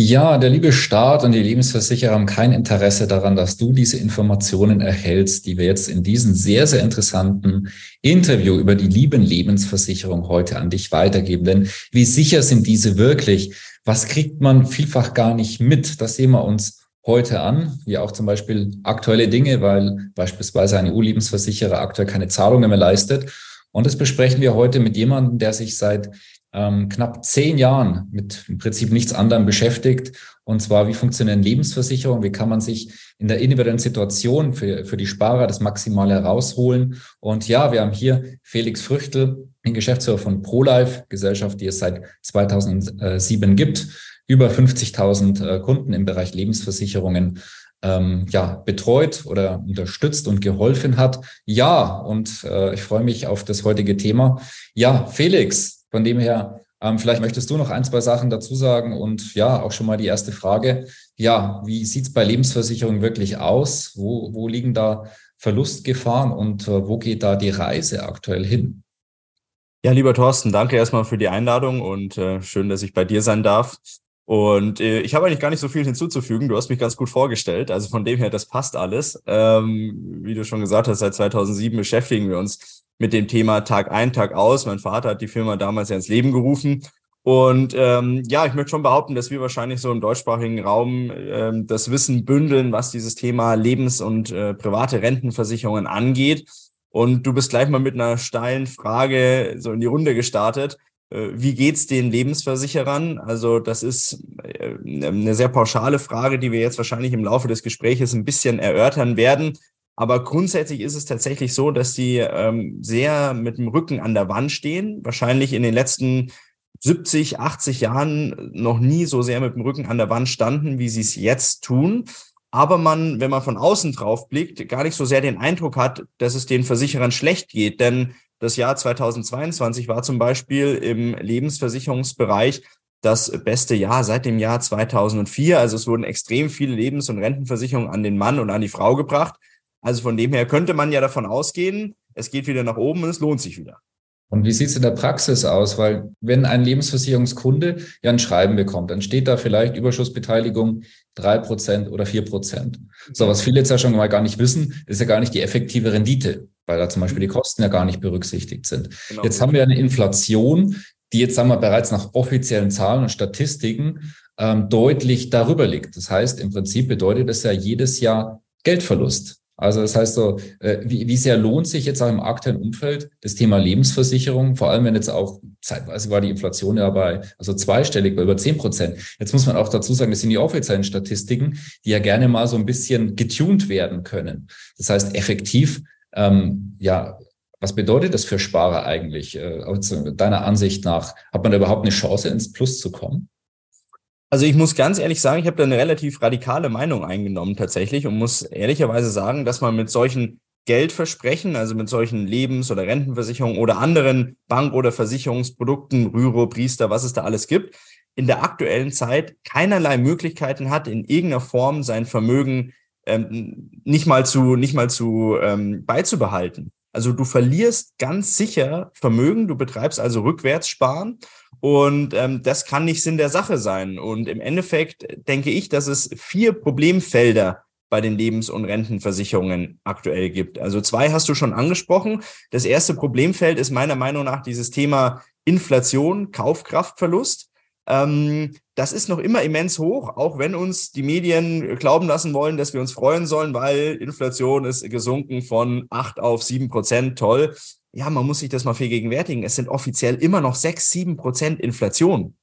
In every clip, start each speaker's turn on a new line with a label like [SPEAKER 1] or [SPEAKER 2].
[SPEAKER 1] Ja, der liebe Staat und die Lebensversicherer haben kein Interesse daran, dass du diese Informationen erhältst, die wir jetzt in diesem sehr, sehr interessanten Interview über die lieben Lebensversicherung heute an dich weitergeben. Denn wie sicher sind diese wirklich? Was kriegt man vielfach gar nicht mit? Das sehen wir uns heute an, wie auch zum Beispiel aktuelle Dinge, weil beispielsweise ein EU-Lebensversicherer aktuell keine Zahlungen mehr leistet. Und das besprechen wir heute mit jemandem, der sich seit ähm, knapp zehn Jahren mit im Prinzip nichts anderem beschäftigt. Und zwar, wie funktionieren Lebensversicherungen? Wie kann man sich in der individuellen Situation für, für die Sparer das Maximale herausholen? Und ja, wir haben hier Felix Früchtel, den Geschäftsführer von ProLife, Gesellschaft, die es seit 2007 gibt, über 50.000 äh, Kunden im Bereich Lebensversicherungen ähm, ja, betreut oder unterstützt und geholfen hat. Ja, und äh, ich freue mich auf das heutige Thema. Ja, Felix, von dem her, ähm, vielleicht möchtest du noch ein, zwei Sachen dazu sagen und ja, auch schon mal die erste Frage. Ja, wie sieht's bei Lebensversicherungen wirklich aus? Wo, wo liegen da Verlustgefahren und äh, wo geht da die Reise aktuell hin?
[SPEAKER 2] Ja, lieber Thorsten, danke erstmal für die Einladung und äh, schön, dass ich bei dir sein darf. Und äh, ich habe eigentlich gar nicht so viel hinzuzufügen. Du hast mich ganz gut vorgestellt. Also von dem her, das passt alles. Ähm, wie du schon gesagt hast, seit 2007 beschäftigen wir uns mit dem Thema Tag ein, Tag aus. Mein Vater hat die Firma damals ja ins Leben gerufen. Und ähm, ja, ich möchte schon behaupten, dass wir wahrscheinlich so im deutschsprachigen Raum ähm, das Wissen bündeln, was dieses Thema Lebens- und äh, private Rentenversicherungen angeht. Und du bist gleich mal mit einer steilen Frage so in die Runde gestartet. Äh, wie geht's den Lebensversicherern? Also das ist äh, eine sehr pauschale Frage, die wir jetzt wahrscheinlich im Laufe des Gesprächs ein bisschen erörtern werden. Aber grundsätzlich ist es tatsächlich so, dass sie ähm, sehr mit dem Rücken an der Wand stehen. Wahrscheinlich in den letzten 70, 80 Jahren noch nie so sehr mit dem Rücken an der Wand standen, wie sie es jetzt tun. Aber man, wenn man von außen drauf blickt, gar nicht so sehr den Eindruck hat, dass es den Versicherern schlecht geht. Denn das Jahr 2022 war zum Beispiel im Lebensversicherungsbereich das beste Jahr seit dem Jahr 2004. Also es wurden extrem viele Lebens- und Rentenversicherungen an den Mann und an die Frau gebracht. Also von dem her könnte man ja davon ausgehen, es geht wieder nach oben und es lohnt sich wieder.
[SPEAKER 1] Und wie sieht es in der Praxis aus? Weil wenn ein Lebensversicherungskunde ja ein Schreiben bekommt, dann steht da vielleicht Überschussbeteiligung drei Prozent oder vier Prozent. So, was viele jetzt ja schon mal gar nicht wissen, ist ja gar nicht die effektive Rendite, weil da zum Beispiel die Kosten ja gar nicht berücksichtigt sind. Genau. Jetzt haben wir eine Inflation, die jetzt sagen wir bereits nach offiziellen Zahlen und Statistiken ähm, deutlich darüber liegt. Das heißt, im Prinzip bedeutet das ja jedes Jahr Geldverlust. Also das heißt so, äh, wie, wie sehr lohnt sich jetzt auch im aktuellen Umfeld das Thema Lebensversicherung, vor allem wenn jetzt auch zeitweise war die Inflation ja bei, also zweistellig, bei über zehn Prozent. Jetzt muss man auch dazu sagen, das sind die offiziellen Statistiken, die ja gerne mal so ein bisschen getuned werden können. Das heißt, effektiv, ähm, ja, was bedeutet das für Sparer eigentlich? Äh, deiner Ansicht nach, hat man da überhaupt eine Chance, ins Plus zu kommen?
[SPEAKER 2] Also ich muss ganz ehrlich sagen, ich habe da eine relativ radikale Meinung eingenommen tatsächlich und muss ehrlicherweise sagen, dass man mit solchen Geldversprechen, also mit solchen Lebens- oder Rentenversicherungen oder anderen Bank- oder Versicherungsprodukten, Rüro, Priester, was es da alles gibt, in der aktuellen Zeit keinerlei Möglichkeiten hat, in irgendeiner Form sein Vermögen ähm, nicht mal zu, nicht mal zu ähm, beizubehalten. Also du verlierst ganz sicher Vermögen, du betreibst also Rückwärtssparen und ähm, das kann nicht Sinn der Sache sein. Und im Endeffekt denke ich, dass es vier Problemfelder bei den Lebens- und Rentenversicherungen aktuell gibt. Also zwei hast du schon angesprochen. Das erste Problemfeld ist meiner Meinung nach dieses Thema Inflation, Kaufkraftverlust. Ähm, das ist noch immer immens hoch, auch wenn uns die Medien glauben lassen wollen, dass wir uns freuen sollen, weil Inflation ist gesunken von acht auf sieben Prozent. Toll ja, man muss sich das mal vergegenwärtigen, es sind offiziell immer noch sechs, sieben Prozent Inflation.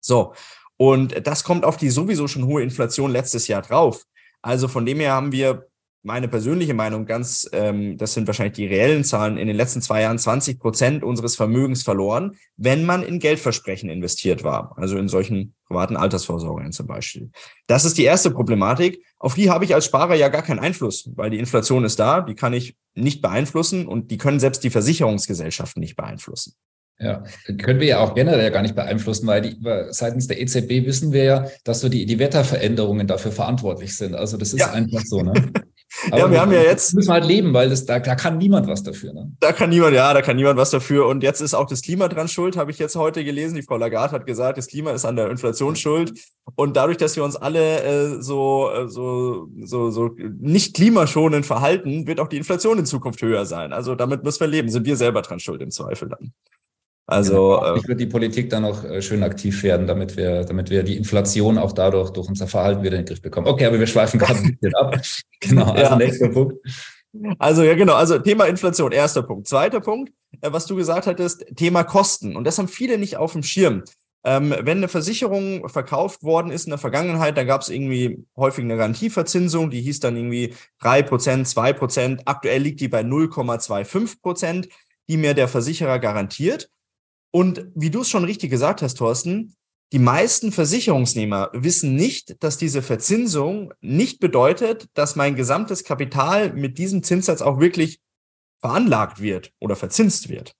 [SPEAKER 2] So. Und das kommt auf die sowieso schon hohe Inflation letztes Jahr drauf. Also von dem her haben wir meine persönliche Meinung ganz, ähm, das sind wahrscheinlich die reellen Zahlen, in den letzten zwei Jahren 20 Prozent unseres Vermögens verloren, wenn man in Geldversprechen investiert war. Also in solchen privaten Altersvorsorgungen zum Beispiel. Das ist die erste Problematik. Auf die habe ich als Sparer ja gar keinen Einfluss, weil die Inflation ist da, die kann ich nicht beeinflussen und die können selbst die Versicherungsgesellschaften nicht beeinflussen.
[SPEAKER 1] Ja, können wir ja auch generell gar nicht beeinflussen, weil die, seitens der EZB wissen wir ja, dass so die, die Wetterveränderungen dafür verantwortlich sind. Also das ist ja. einfach so. Ne?
[SPEAKER 2] Aber ja, wir haben ja jetzt.
[SPEAKER 1] Müssen wir halt leben, weil das, da, da kann niemand was dafür. Ne?
[SPEAKER 2] Da kann niemand, ja, da kann niemand was dafür. Und jetzt ist auch das Klima dran schuld, habe ich jetzt heute gelesen. Die Frau Lagarde hat gesagt, das Klima ist an der Inflation schuld. Und dadurch, dass wir uns alle äh, so, äh, so, so, so nicht klimaschonend verhalten, wird auch die Inflation in Zukunft höher sein. Also damit müssen wir leben. Sind wir selber dran schuld im Zweifel dann.
[SPEAKER 1] Also genau. ich würde die Politik dann auch äh, schön aktiv werden, damit wir, damit wir die Inflation auch dadurch durch unser Verhalten wieder in den Griff bekommen. Okay, aber wir schweifen gerade ein bisschen ab. Genau, also ja. nächster Punkt.
[SPEAKER 2] Also ja, genau. Also Thema Inflation, erster Punkt. Zweiter Punkt, äh, was du gesagt hattest, Thema Kosten. Und das haben viele nicht auf dem Schirm. Ähm, wenn eine Versicherung verkauft worden ist in der Vergangenheit, da gab es irgendwie häufig eine Garantieverzinsung, die hieß dann irgendwie drei Prozent, zwei Prozent. Aktuell liegt die bei 0,25 Prozent, die mir der Versicherer garantiert. Und wie du es schon richtig gesagt hast, Thorsten, die meisten Versicherungsnehmer wissen nicht, dass diese Verzinsung nicht bedeutet, dass mein gesamtes Kapital mit diesem Zinssatz auch wirklich veranlagt wird oder verzinst wird.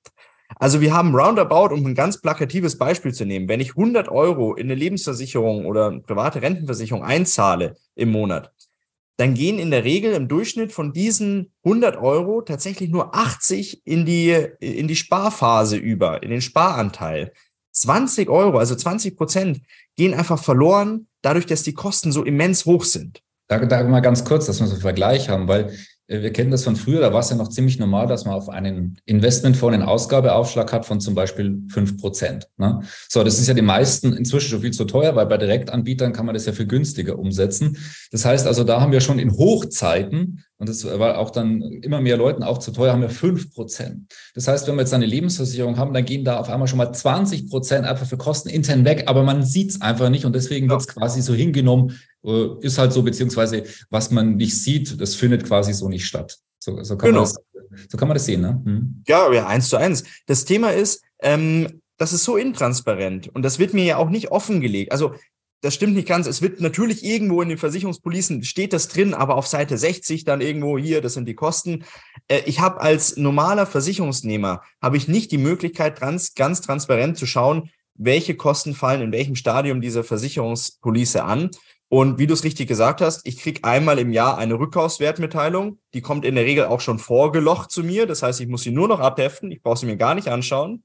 [SPEAKER 2] Also wir haben roundabout, um ein ganz plakatives Beispiel zu nehmen, wenn ich 100 Euro in eine Lebensversicherung oder eine private Rentenversicherung einzahle im Monat, dann gehen in der Regel im Durchschnitt von diesen 100 Euro tatsächlich nur 80 in die, in die Sparphase über, in den Sparanteil. 20 Euro, also 20 Prozent, gehen einfach verloren, dadurch, dass die Kosten so immens hoch sind.
[SPEAKER 1] Da, da mal ganz kurz, dass wir so einen Vergleich haben, weil wir kennen das von früher, da war es ja noch ziemlich normal, dass man auf einen Investmentfonds einen Ausgabeaufschlag hat von zum Beispiel fünf Prozent. Ne? So, das ist ja die meisten inzwischen schon viel zu teuer, weil bei Direktanbietern kann man das ja viel günstiger umsetzen. Das heißt also, da haben wir schon in Hochzeiten, und das war auch dann immer mehr Leuten auch zu teuer, haben wir fünf Prozent. Das heißt, wenn wir jetzt eine Lebensversicherung haben, dann gehen da auf einmal schon mal 20 Prozent einfach für Kosten intern weg, aber man sieht es einfach nicht und deswegen wird es quasi so hingenommen, äh, ist halt so, beziehungsweise was man nicht sieht, das findet quasi so nicht statt. So, so, kann, genau. man, das, so kann man das sehen, ne?
[SPEAKER 2] Hm. Ja, ja, eins zu eins. Das Thema ist, ähm, das ist so intransparent und das wird mir ja auch nicht offengelegt. Also das stimmt nicht ganz. Es wird natürlich irgendwo in den Versicherungspolicen steht das drin, aber auf Seite 60 dann irgendwo hier, das sind die Kosten. Äh, ich habe als normaler Versicherungsnehmer habe ich nicht die Möglichkeit, trans, ganz transparent zu schauen, welche Kosten fallen in welchem Stadium dieser Versicherungspolice an. Und wie du es richtig gesagt hast, ich kriege einmal im Jahr eine Rückkaufswertmitteilung. Die kommt in der Regel auch schon vorgelocht zu mir. Das heißt, ich muss sie nur noch abheften. Ich brauche sie mir gar nicht anschauen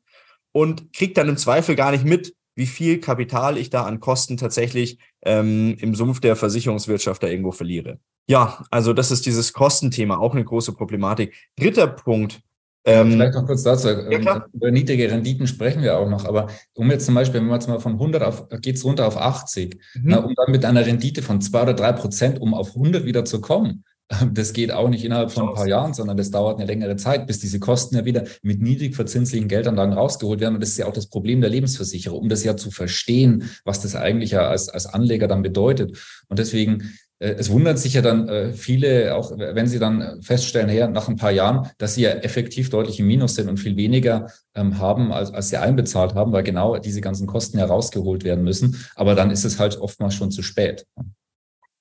[SPEAKER 2] und kriege dann im Zweifel gar nicht mit, wie viel Kapital ich da an Kosten tatsächlich ähm, im Sumpf der Versicherungswirtschaft da irgendwo verliere. Ja, also das ist dieses Kostenthema, auch eine große Problematik. Dritter Punkt,
[SPEAKER 1] ähm, Vielleicht noch kurz dazu. Ja, ähm, Über niedrige Renditen sprechen wir auch noch. Aber um jetzt zum Beispiel, wenn wir jetzt mal von 100 auf, geht's runter auf 80, mhm. na, um dann mit einer Rendite von zwei oder drei Prozent, um auf 100 wieder zu kommen, das geht auch nicht innerhalb von ein paar Jahren, sondern das dauert eine längere Zeit, bis diese Kosten ja wieder mit niedrig verzinslichen Geldanlagen rausgeholt werden. Und das ist ja auch das Problem der Lebensversicherung, um das ja zu verstehen, was das eigentlich ja als, als Anleger dann bedeutet. Und deswegen äh, es wundert sich ja dann äh, viele, auch wenn sie dann feststellen, her, nach ein paar Jahren, dass sie ja effektiv deutlich im Minus sind und viel weniger ähm, haben, als, als sie einbezahlt haben, weil genau diese ganzen Kosten ja rausgeholt werden müssen. Aber dann ist es halt oftmals schon zu spät.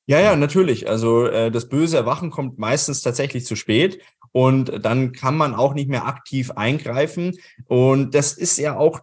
[SPEAKER 2] Ja, ja, natürlich. Also äh, das böse Erwachen kommt meistens tatsächlich zu spät und dann kann man auch nicht mehr aktiv eingreifen. Und das ist ja auch,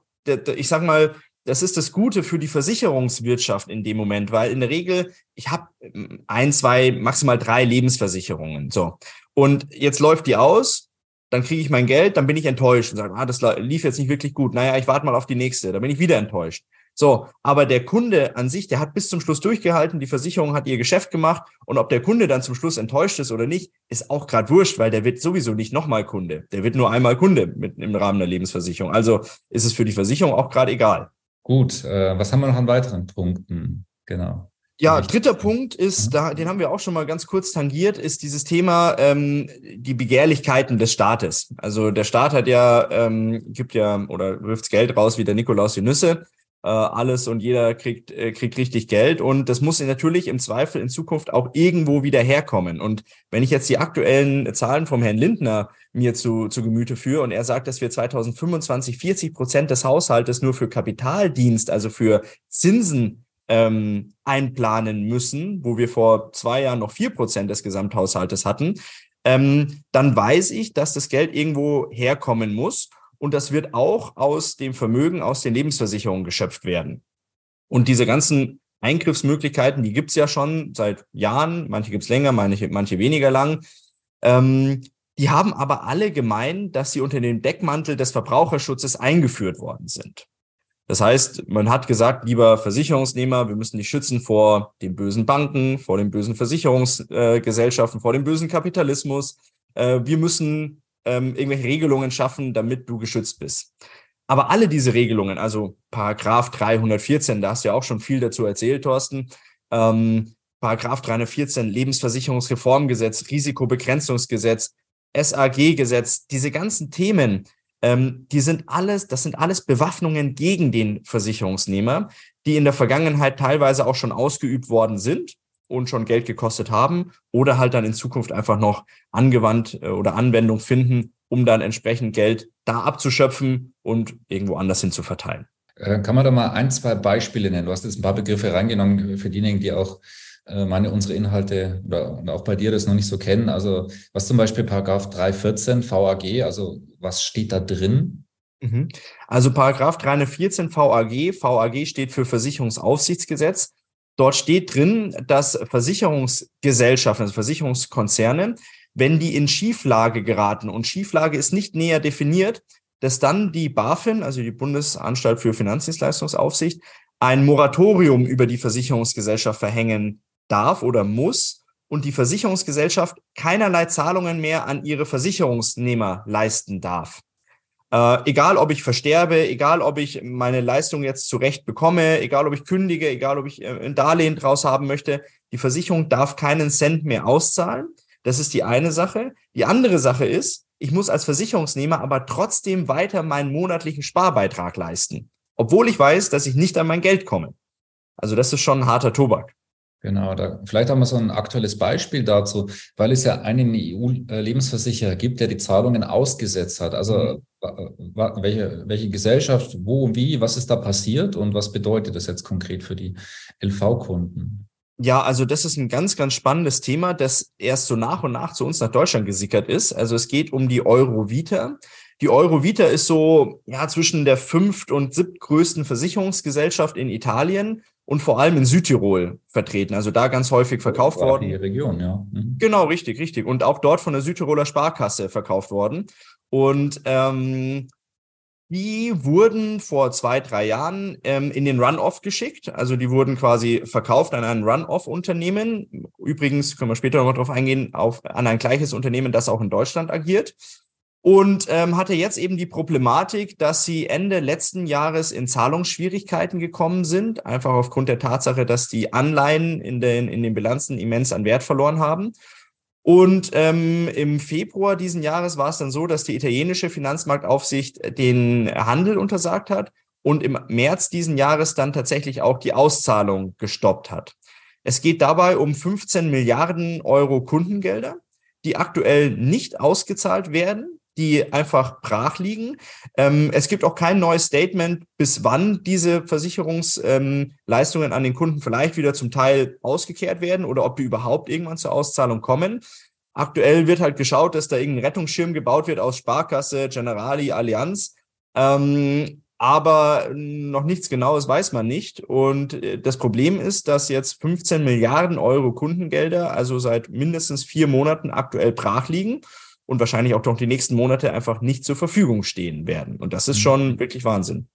[SPEAKER 2] ich sag mal, das ist das Gute für die Versicherungswirtschaft in dem Moment, weil in der Regel, ich habe ähm, ein, zwei, maximal drei Lebensversicherungen. So. Und jetzt läuft die aus, dann kriege ich mein Geld, dann bin ich enttäuscht und sage, ah, das lief jetzt nicht wirklich gut. Naja, ich warte mal auf die nächste, dann bin ich wieder enttäuscht. So, aber der Kunde an sich, der hat bis zum Schluss durchgehalten, die Versicherung hat ihr Geschäft gemacht und ob der Kunde dann zum Schluss enttäuscht ist oder nicht, ist auch gerade wurscht, weil der wird sowieso nicht nochmal Kunde. Der wird nur einmal Kunde mit, im Rahmen der Lebensversicherung. Also ist es für die Versicherung auch gerade egal.
[SPEAKER 1] Gut, äh, was haben wir noch an weiteren Punkten? Genau.
[SPEAKER 2] Ja, dritter Punkt ist, mhm. da, den haben wir auch schon mal ganz kurz tangiert, ist dieses Thema ähm, die Begehrlichkeiten des Staates. Also der Staat hat ja, ähm, gibt ja oder wirft Geld raus wie der Nikolaus die Nüsse äh, alles und jeder kriegt, äh, kriegt richtig Geld. Und das muss natürlich im Zweifel in Zukunft auch irgendwo wieder herkommen. Und wenn ich jetzt die aktuellen Zahlen vom Herrn Lindner mir zu, zu Gemüte führe und er sagt, dass wir 2025 40 Prozent des Haushaltes nur für Kapitaldienst, also für Zinsen ähm, einplanen müssen, wo wir vor zwei Jahren noch vier Prozent des Gesamthaushaltes hatten, ähm, dann weiß ich, dass das Geld irgendwo herkommen muss. Und das wird auch aus dem Vermögen, aus den Lebensversicherungen geschöpft werden. Und diese ganzen Eingriffsmöglichkeiten, die gibt's ja schon seit Jahren, manche gibt's länger, manche, manche weniger lang. Ähm, die haben aber alle gemein, dass sie unter dem Deckmantel des Verbraucherschutzes eingeführt worden sind. Das heißt, man hat gesagt, lieber Versicherungsnehmer, wir müssen dich schützen vor den bösen Banken, vor den bösen Versicherungsgesellschaften, vor dem bösen Kapitalismus. Äh, wir müssen ähm, irgendwelche Regelungen schaffen, damit du geschützt bist. Aber alle diese Regelungen, also Paragraph 314, da hast du ja auch schon viel dazu erzählt, Thorsten, ähm, Paragraph 314, Lebensversicherungsreformgesetz, Risikobegrenzungsgesetz, SAG-Gesetz, diese ganzen Themen, ähm, die sind alles, das sind alles Bewaffnungen gegen den Versicherungsnehmer, die in der Vergangenheit teilweise auch schon ausgeübt worden sind und schon Geld gekostet haben oder halt dann in Zukunft einfach noch angewandt äh, oder Anwendung finden, um dann entsprechend Geld da abzuschöpfen und irgendwo anders hin zu verteilen.
[SPEAKER 1] Äh, kann man da mal ein, zwei Beispiele nennen? Du hast jetzt ein paar Begriffe reingenommen für diejenigen, die auch äh, meine, unsere Inhalte oder, oder auch bei dir das noch nicht so kennen. Also was zum Beispiel Paragraph 314 VAG, also was steht da drin?
[SPEAKER 2] Mhm. Also Paragraph 314 VAG, VAG steht für Versicherungsaufsichtsgesetz. Dort steht drin, dass Versicherungsgesellschaften, also Versicherungskonzerne, wenn die in Schieflage geraten und Schieflage ist nicht näher definiert, dass dann die BaFin, also die Bundesanstalt für Finanzdienstleistungsaufsicht, ein Moratorium über die Versicherungsgesellschaft verhängen darf oder muss und die Versicherungsgesellschaft keinerlei Zahlungen mehr an ihre Versicherungsnehmer leisten darf. Äh, egal, ob ich versterbe, egal, ob ich meine Leistung jetzt zurecht bekomme, egal, ob ich kündige, egal, ob ich äh, ein Darlehen draus haben möchte, die Versicherung darf keinen Cent mehr auszahlen. Das ist die eine Sache. Die andere Sache ist, ich muss als Versicherungsnehmer aber trotzdem weiter meinen monatlichen Sparbeitrag leisten, obwohl ich weiß, dass ich nicht an mein Geld komme. Also das ist schon ein harter Tobak.
[SPEAKER 1] Genau, da, vielleicht haben wir so ein aktuelles Beispiel dazu, weil es ja einen EU-Lebensversicherer gibt, der die Zahlungen ausgesetzt hat. Also mhm. welche, welche Gesellschaft, wo, wie, was ist da passiert und was bedeutet das jetzt konkret für die LV-Kunden?
[SPEAKER 2] Ja, also das ist ein ganz, ganz spannendes Thema, das erst so nach und nach zu uns nach Deutschland gesickert ist. Also es geht um die Eurovita. Die Eurovita ist so ja zwischen der fünft und siebtgrößten Versicherungsgesellschaft in Italien und vor allem in Südtirol vertreten. Also da ganz häufig verkauft worden.
[SPEAKER 1] Die Region, ja.
[SPEAKER 2] Mhm. Genau, richtig, richtig. Und auch dort von der Südtiroler Sparkasse verkauft worden. Und ähm, die wurden vor zwei, drei Jahren ähm, in den Run-Off geschickt. Also die wurden quasi verkauft an ein Run-Off-Unternehmen. Übrigens können wir später noch drauf eingehen, auf, an ein gleiches Unternehmen, das auch in Deutschland agiert und ähm, hatte jetzt eben die Problematik, dass sie Ende letzten Jahres in Zahlungsschwierigkeiten gekommen sind, einfach aufgrund der Tatsache, dass die Anleihen in den, in den Bilanzen immens an Wert verloren haben. Und ähm, im Februar diesen Jahres war es dann so, dass die italienische Finanzmarktaufsicht den Handel untersagt hat und im März diesen Jahres dann tatsächlich auch die Auszahlung gestoppt hat. Es geht dabei um 15 Milliarden Euro Kundengelder, die aktuell nicht ausgezahlt werden die einfach brach liegen. Ähm, es gibt auch kein neues Statement, bis wann diese Versicherungsleistungen ähm, an den Kunden vielleicht wieder zum Teil ausgekehrt werden oder ob die überhaupt irgendwann zur Auszahlung kommen. Aktuell wird halt geschaut, dass da irgendein Rettungsschirm gebaut wird aus Sparkasse, Generali, Allianz. Ähm, aber noch nichts Genaues weiß man nicht. Und äh, das Problem ist, dass jetzt 15 Milliarden Euro Kundengelder, also seit mindestens vier Monaten aktuell brach liegen und wahrscheinlich auch noch die nächsten Monate einfach nicht zur Verfügung stehen werden. Und das ist schon mhm. wirklich Wahnsinn.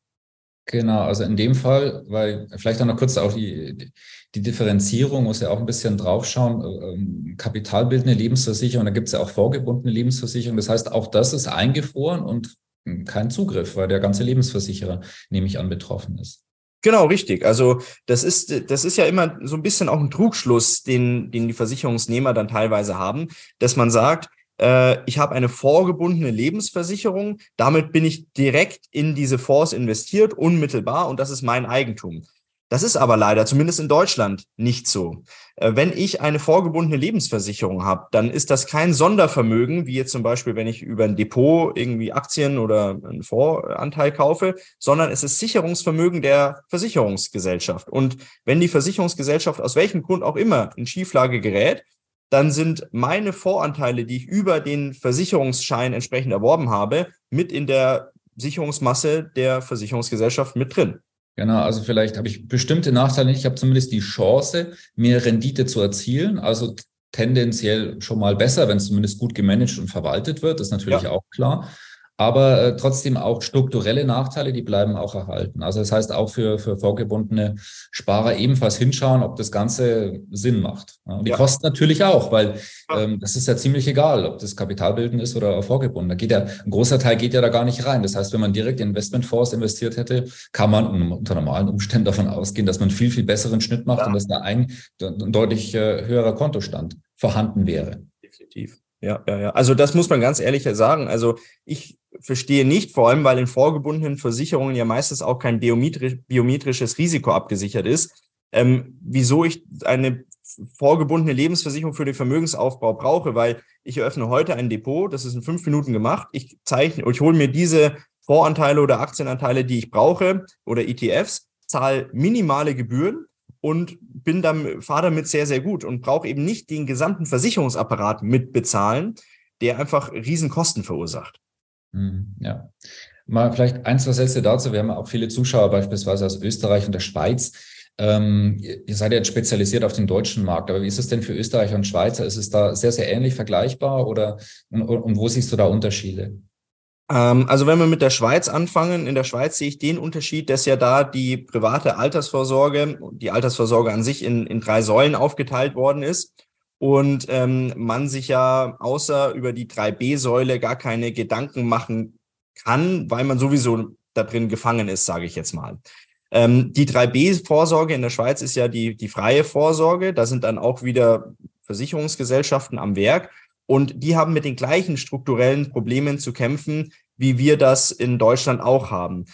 [SPEAKER 1] Genau, also in dem Fall, weil vielleicht auch noch kurz auch die, die Differenzierung, muss ja auch ein bisschen draufschauen, ähm, kapitalbildende Lebensversicherung, da gibt es ja auch vorgebundene Lebensversicherung. Das heißt, auch das ist eingefroren und kein Zugriff, weil der ganze Lebensversicherer, nehme ich an, betroffen ist.
[SPEAKER 2] Genau, richtig. Also das ist, das ist ja immer so ein bisschen auch ein Trugschluss, den, den die Versicherungsnehmer dann teilweise haben, dass man sagt, äh, ich habe eine vorgebundene Lebensversicherung, damit bin ich direkt in diese Fonds investiert, unmittelbar und das ist mein Eigentum. Das ist aber leider, zumindest in Deutschland, nicht so. Äh, wenn ich eine vorgebundene Lebensversicherung habe, dann ist das kein Sondervermögen, wie jetzt zum Beispiel, wenn ich über ein Depot irgendwie Aktien oder einen Voranteil kaufe, sondern es ist Sicherungsvermögen der Versicherungsgesellschaft. Und wenn die Versicherungsgesellschaft aus welchem Grund auch immer in Schieflage gerät, dann sind meine Voranteile, die ich über den Versicherungsschein entsprechend erworben habe, mit in der Sicherungsmasse der Versicherungsgesellschaft mit drin.
[SPEAKER 1] Genau, also vielleicht habe ich bestimmte Nachteile nicht. Ich habe zumindest die Chance, mehr Rendite zu erzielen. Also tendenziell schon mal besser, wenn es zumindest gut gemanagt und verwaltet wird. Das ist natürlich ja. auch klar aber äh, trotzdem auch strukturelle Nachteile, die bleiben auch erhalten. Also das heißt auch für, für vorgebundene Sparer ebenfalls hinschauen, ob das Ganze Sinn macht. Ja, und die ja. Kosten natürlich auch, weil ähm, das ist ja ziemlich egal, ob das Kapitalbilden ist oder vorgebunden. Da geht ja, ein großer Teil geht ja da gar nicht rein. Das heißt, wenn man direkt in Investmentfonds investiert hätte, kann man unter normalen Umständen davon ausgehen, dass man viel, viel besseren Schnitt macht ja. und dass da ein, ein deutlich äh, höherer Kontostand vorhanden wäre.
[SPEAKER 2] Definitiv. Ja, ja, ja. Also das muss man ganz ehrlich sagen. Also ich verstehe nicht, vor allem weil in vorgebundenen Versicherungen ja meistens auch kein biometrisch, biometrisches Risiko abgesichert ist, ähm, wieso ich eine vorgebundene Lebensversicherung für den Vermögensaufbau brauche, weil ich eröffne heute ein Depot, das ist in fünf Minuten gemacht. Ich zeichne, ich hole mir diese Voranteile oder Aktienanteile, die ich brauche oder ETFs, zahle minimale Gebühren und bin dann, fahre damit sehr, sehr gut und brauche eben nicht den gesamten Versicherungsapparat mitbezahlen, der einfach Riesenkosten verursacht.
[SPEAKER 1] Hm, ja. Mal vielleicht ein, zwei Sätze dazu. Wir haben auch viele Zuschauer beispielsweise aus Österreich und der Schweiz. Ähm, ihr seid jetzt spezialisiert auf den deutschen Markt, aber wie ist es denn für Österreicher und Schweizer? Ist es da sehr, sehr ähnlich vergleichbar oder und, und wo siehst du da Unterschiede?
[SPEAKER 2] Ähm, also wenn wir mit der Schweiz anfangen, in der Schweiz sehe ich den Unterschied, dass ja da die private Altersvorsorge, die Altersvorsorge an sich in, in drei Säulen aufgeteilt worden ist und ähm, man sich ja außer über die 3b-Säule gar keine Gedanken machen kann, weil man sowieso da drin gefangen ist, sage ich jetzt mal. Ähm, die 3b-Vorsorge in der Schweiz ist ja die, die freie Vorsorge. Da sind dann auch wieder Versicherungsgesellschaften am Werk. Und die haben mit den gleichen strukturellen Problemen zu kämpfen, wie wir das in Deutschland auch haben.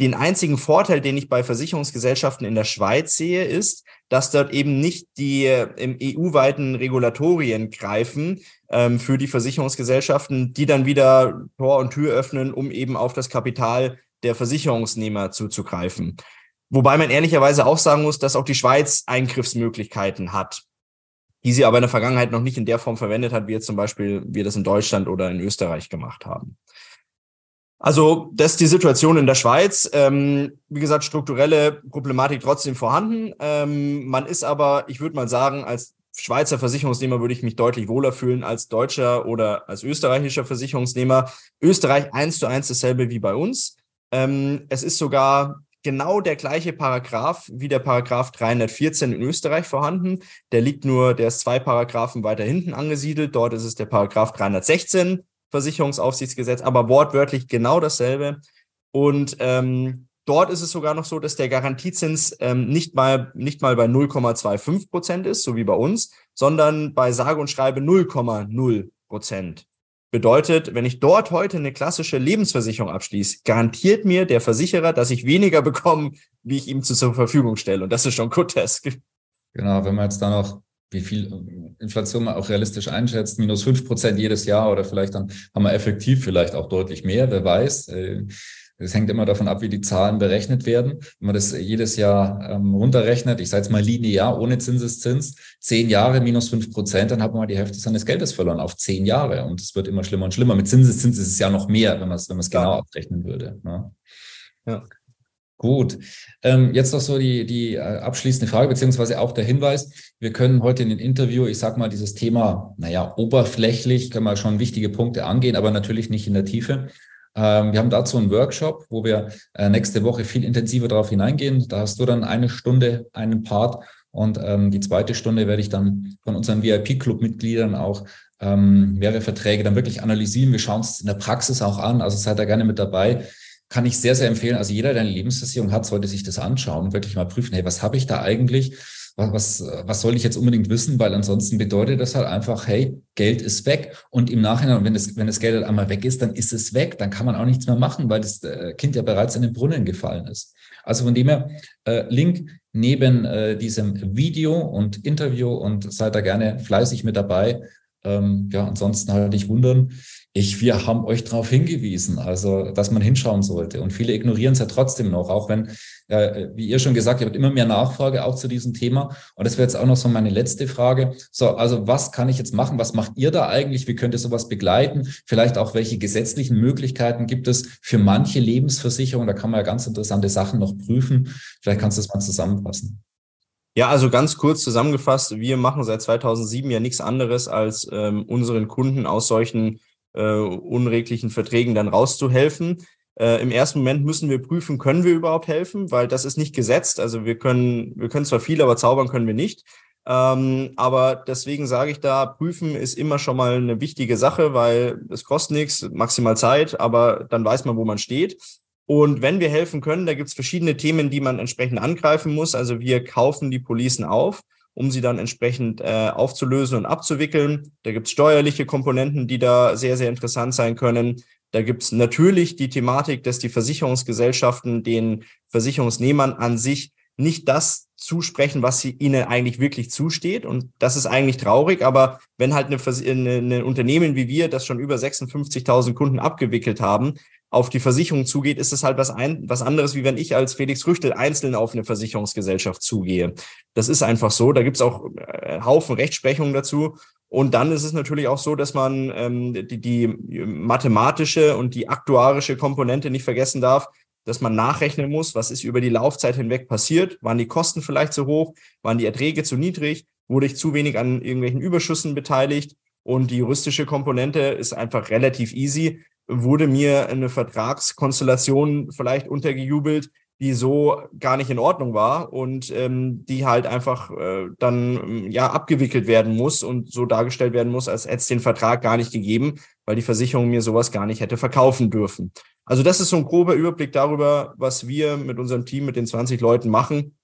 [SPEAKER 2] Den einzigen Vorteil, den ich bei Versicherungsgesellschaften in der Schweiz sehe, ist, dass dort eben nicht die äh, im EU-weiten Regulatorien greifen ähm, für die Versicherungsgesellschaften, die dann wieder Tor und Tür öffnen, um eben auf das Kapital der Versicherungsnehmer zuzugreifen. Wobei man ehrlicherweise auch sagen muss, dass auch die Schweiz Eingriffsmöglichkeiten hat die sie aber in der Vergangenheit noch nicht in der Form verwendet hat, wie jetzt zum Beispiel wir das in Deutschland oder in Österreich gemacht haben. Also das ist die Situation in der Schweiz. Ähm, wie gesagt, strukturelle Problematik trotzdem vorhanden. Ähm, man ist aber, ich würde mal sagen, als Schweizer Versicherungsnehmer würde ich mich deutlich wohler fühlen als deutscher oder als österreichischer Versicherungsnehmer. Österreich eins zu eins dasselbe wie bei uns. Ähm, es ist sogar genau der gleiche Paragraph wie der Paragraph 314 in Österreich vorhanden. Der liegt nur, der ist zwei Paragraphen weiter hinten angesiedelt. Dort ist es der Paragraph 316 Versicherungsaufsichtsgesetz, aber wortwörtlich genau dasselbe. Und ähm, dort ist es sogar noch so, dass der Garantiezins ähm, nicht mal nicht mal bei 0,25 Prozent ist, so wie bei uns, sondern bei sage und schreibe 0,0 Prozent. Bedeutet, wenn ich dort heute eine klassische Lebensversicherung abschließe, garantiert mir der Versicherer, dass ich weniger bekomme, wie ich ihm zur Verfügung stelle. Und das ist schon grotesk.
[SPEAKER 1] Genau, wenn man jetzt da noch, wie viel Inflation man auch realistisch einschätzt, minus fünf Prozent jedes Jahr oder vielleicht dann haben wir effektiv vielleicht auch deutlich mehr, wer weiß. Äh, es hängt immer davon ab, wie die Zahlen berechnet werden. Wenn man das jedes Jahr ähm, runterrechnet, ich sage jetzt mal linear, ohne Zinseszins, zehn Jahre minus fünf Prozent, dann hat man die Hälfte seines Geldes verloren auf zehn Jahre. Und es wird immer schlimmer und schlimmer. Mit Zinseszins ist es ja noch mehr, wenn man es wenn man es genau abrechnen würde. Ne? Ja. Gut. Ähm, jetzt noch so die, die äh, abschließende Frage, beziehungsweise auch der Hinweis. Wir können heute in dem Interview, ich sag mal, dieses Thema, naja, oberflächlich, können wir schon wichtige Punkte angehen, aber natürlich nicht in der Tiefe. Ähm, wir haben dazu einen Workshop, wo wir äh, nächste Woche viel intensiver darauf hineingehen. Da hast du dann eine Stunde einen Part und ähm, die zweite Stunde werde ich dann von unseren VIP-Club-Mitgliedern auch ähm, mehrere Verträge dann wirklich analysieren. Wir schauen es in der Praxis auch an. Also seid da gerne mit dabei. Kann ich sehr, sehr empfehlen. Also jeder, der eine Lebensversicherung hat, sollte sich das anschauen und wirklich mal prüfen, hey, was habe ich da eigentlich? was, was, was soll ich jetzt unbedingt wissen? Weil ansonsten bedeutet das halt einfach, hey, Geld ist weg. Und im Nachhinein, wenn das, wenn das Geld halt einmal weg ist, dann ist es weg. Dann kann man auch nichts mehr machen, weil das äh, Kind ja bereits in den Brunnen gefallen ist. Also von dem her, äh, Link neben äh, diesem Video und Interview und seid da gerne fleißig mit dabei. Ähm, ja, ansonsten halt nicht wundern, ich, wir haben euch darauf hingewiesen, also dass man hinschauen sollte. Und viele ignorieren es ja trotzdem noch, auch wenn, äh, wie ihr schon gesagt habt, immer mehr Nachfrage auch zu diesem Thema. Und das wäre jetzt auch noch so meine letzte Frage. So, also was kann ich jetzt machen? Was macht ihr da eigentlich? Wie könnt ihr sowas begleiten? Vielleicht auch, welche gesetzlichen Möglichkeiten gibt es für manche Lebensversicherungen? Da kann man ja ganz interessante Sachen noch prüfen. Vielleicht kannst du das mal zusammenfassen.
[SPEAKER 2] Ja, also ganz kurz zusammengefasst, wir machen seit 2007 ja nichts anderes, als ähm, unseren Kunden aus solchen äh, unreglichen Verträgen dann rauszuhelfen. Äh, Im ersten Moment müssen wir prüfen, können wir überhaupt helfen, weil das ist nicht gesetzt. Also wir können, wir können zwar viel, aber zaubern können wir nicht. Ähm, aber deswegen sage ich da, prüfen ist immer schon mal eine wichtige Sache, weil es kostet nichts, maximal Zeit, aber dann weiß man, wo man steht. Und wenn wir helfen können, da gibt es verschiedene Themen, die man entsprechend angreifen muss. Also wir kaufen die Policen auf um sie dann entsprechend äh, aufzulösen und abzuwickeln. Da gibt es steuerliche Komponenten, die da sehr, sehr interessant sein können. Da gibt es natürlich die Thematik, dass die Versicherungsgesellschaften den Versicherungsnehmern an sich nicht das zusprechen, was sie ihnen eigentlich wirklich zusteht. Und das ist eigentlich traurig. Aber wenn halt eine, eine, eine Unternehmen wie wir, das schon über 56.000 Kunden abgewickelt haben, auf die Versicherung zugeht, ist es halt was, ein, was anderes, wie wenn ich als Felix Rüchtel einzeln auf eine Versicherungsgesellschaft zugehe. Das ist einfach so. Da gibt es auch äh, Haufen Rechtsprechungen dazu. Und dann ist es natürlich auch so, dass man ähm, die, die mathematische und die aktuarische Komponente nicht vergessen darf, dass man nachrechnen muss, was ist über die Laufzeit hinweg passiert. Waren die Kosten vielleicht zu hoch? Waren die Erträge zu niedrig? Wurde ich zu wenig an irgendwelchen Überschüssen beteiligt? Und die juristische Komponente ist einfach relativ easy wurde mir eine Vertragskonstellation vielleicht untergejubelt, die so gar nicht in Ordnung war und ähm, die halt einfach äh, dann ja abgewickelt werden muss und so dargestellt werden muss, als hätte es den Vertrag gar nicht gegeben, weil die Versicherung mir sowas gar nicht hätte verkaufen dürfen. Also das ist so ein grober Überblick darüber, was wir mit unserem Team, mit den 20 Leuten machen,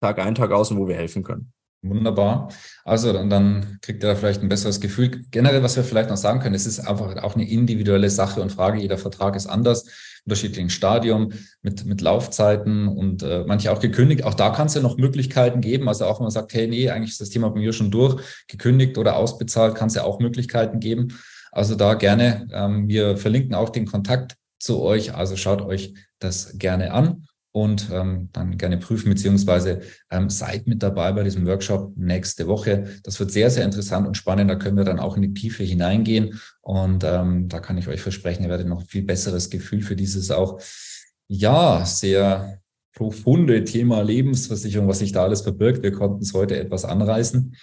[SPEAKER 2] Tag ein, Tag aus und wo wir helfen können.
[SPEAKER 1] Wunderbar. Also dann, dann kriegt er vielleicht ein besseres Gefühl. Generell, was wir vielleicht noch sagen können, es ist einfach auch eine individuelle Sache und Frage. Jeder Vertrag ist anders, unterschiedlichen Stadium, mit, mit Laufzeiten und äh, manche auch gekündigt. Auch da kann es ja noch Möglichkeiten geben. Also auch wenn man sagt, hey, nee, eigentlich ist das Thema bei mir schon durch, gekündigt oder ausbezahlt, kann es ja auch Möglichkeiten geben. Also da gerne, ähm, wir verlinken auch den Kontakt zu euch. Also schaut euch das gerne an und ähm, dann gerne prüfen, beziehungsweise ähm, seid mit dabei bei diesem Workshop nächste Woche. Das wird sehr, sehr interessant und spannend. Da können wir dann auch in die Tiefe hineingehen. Und ähm, da kann ich euch versprechen, ihr werdet noch viel besseres Gefühl für dieses auch, ja, sehr profunde Thema Lebensversicherung, was sich da alles verbirgt. Wir konnten es heute etwas anreißen.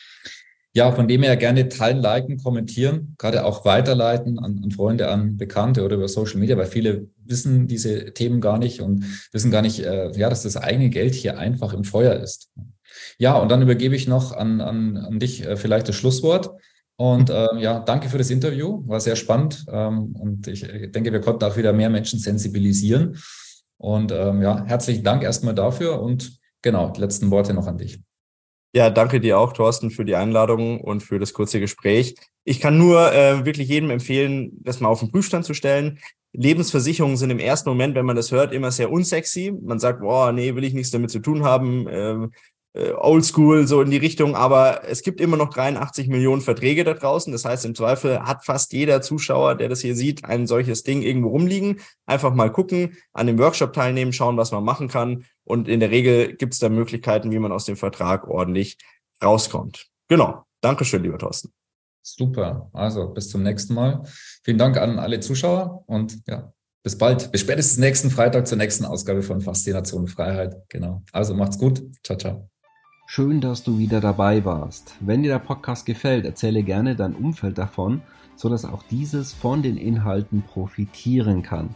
[SPEAKER 1] Ja, von dem her gerne teilen, liken, kommentieren, gerade auch weiterleiten an, an, Freunde, an Bekannte oder über Social Media, weil viele wissen diese Themen gar nicht und wissen gar nicht, äh, ja, dass das eigene Geld hier einfach im Feuer ist. Ja, und dann übergebe ich noch an, an, an dich äh, vielleicht das Schlusswort. Und äh, ja, danke für das Interview, war sehr spannend ähm, und ich denke, wir konnten auch wieder mehr Menschen sensibilisieren. Und ähm, ja, herzlichen Dank erstmal dafür und genau, die letzten Worte noch an dich.
[SPEAKER 2] Ja, danke dir auch, Thorsten, für die Einladung und für das kurze Gespräch. Ich kann nur äh, wirklich jedem empfehlen, das mal auf den Prüfstand zu stellen. Lebensversicherungen sind im ersten Moment, wenn man das hört, immer sehr unsexy. Man sagt, boah, nee, will ich nichts damit zu tun haben. Ähm, äh, oldschool, so in die Richtung. Aber es gibt immer noch 83 Millionen Verträge da draußen. Das heißt, im Zweifel hat fast jeder Zuschauer, der das hier sieht, ein solches Ding irgendwo rumliegen. Einfach mal gucken, an dem Workshop teilnehmen, schauen, was man machen kann. Und in der Regel gibt es da Möglichkeiten, wie man aus dem Vertrag ordentlich rauskommt. Genau. Dankeschön, lieber Thorsten.
[SPEAKER 1] Super. Also bis zum nächsten Mal. Vielen Dank an alle Zuschauer und ja, bis bald. Bis spätestens nächsten Freitag zur nächsten Ausgabe von Faszination Freiheit. Genau. Also macht's gut. Ciao, ciao.
[SPEAKER 3] Schön, dass du wieder dabei warst. Wenn dir der Podcast gefällt, erzähle gerne dein Umfeld davon, sodass auch dieses von den Inhalten profitieren kann.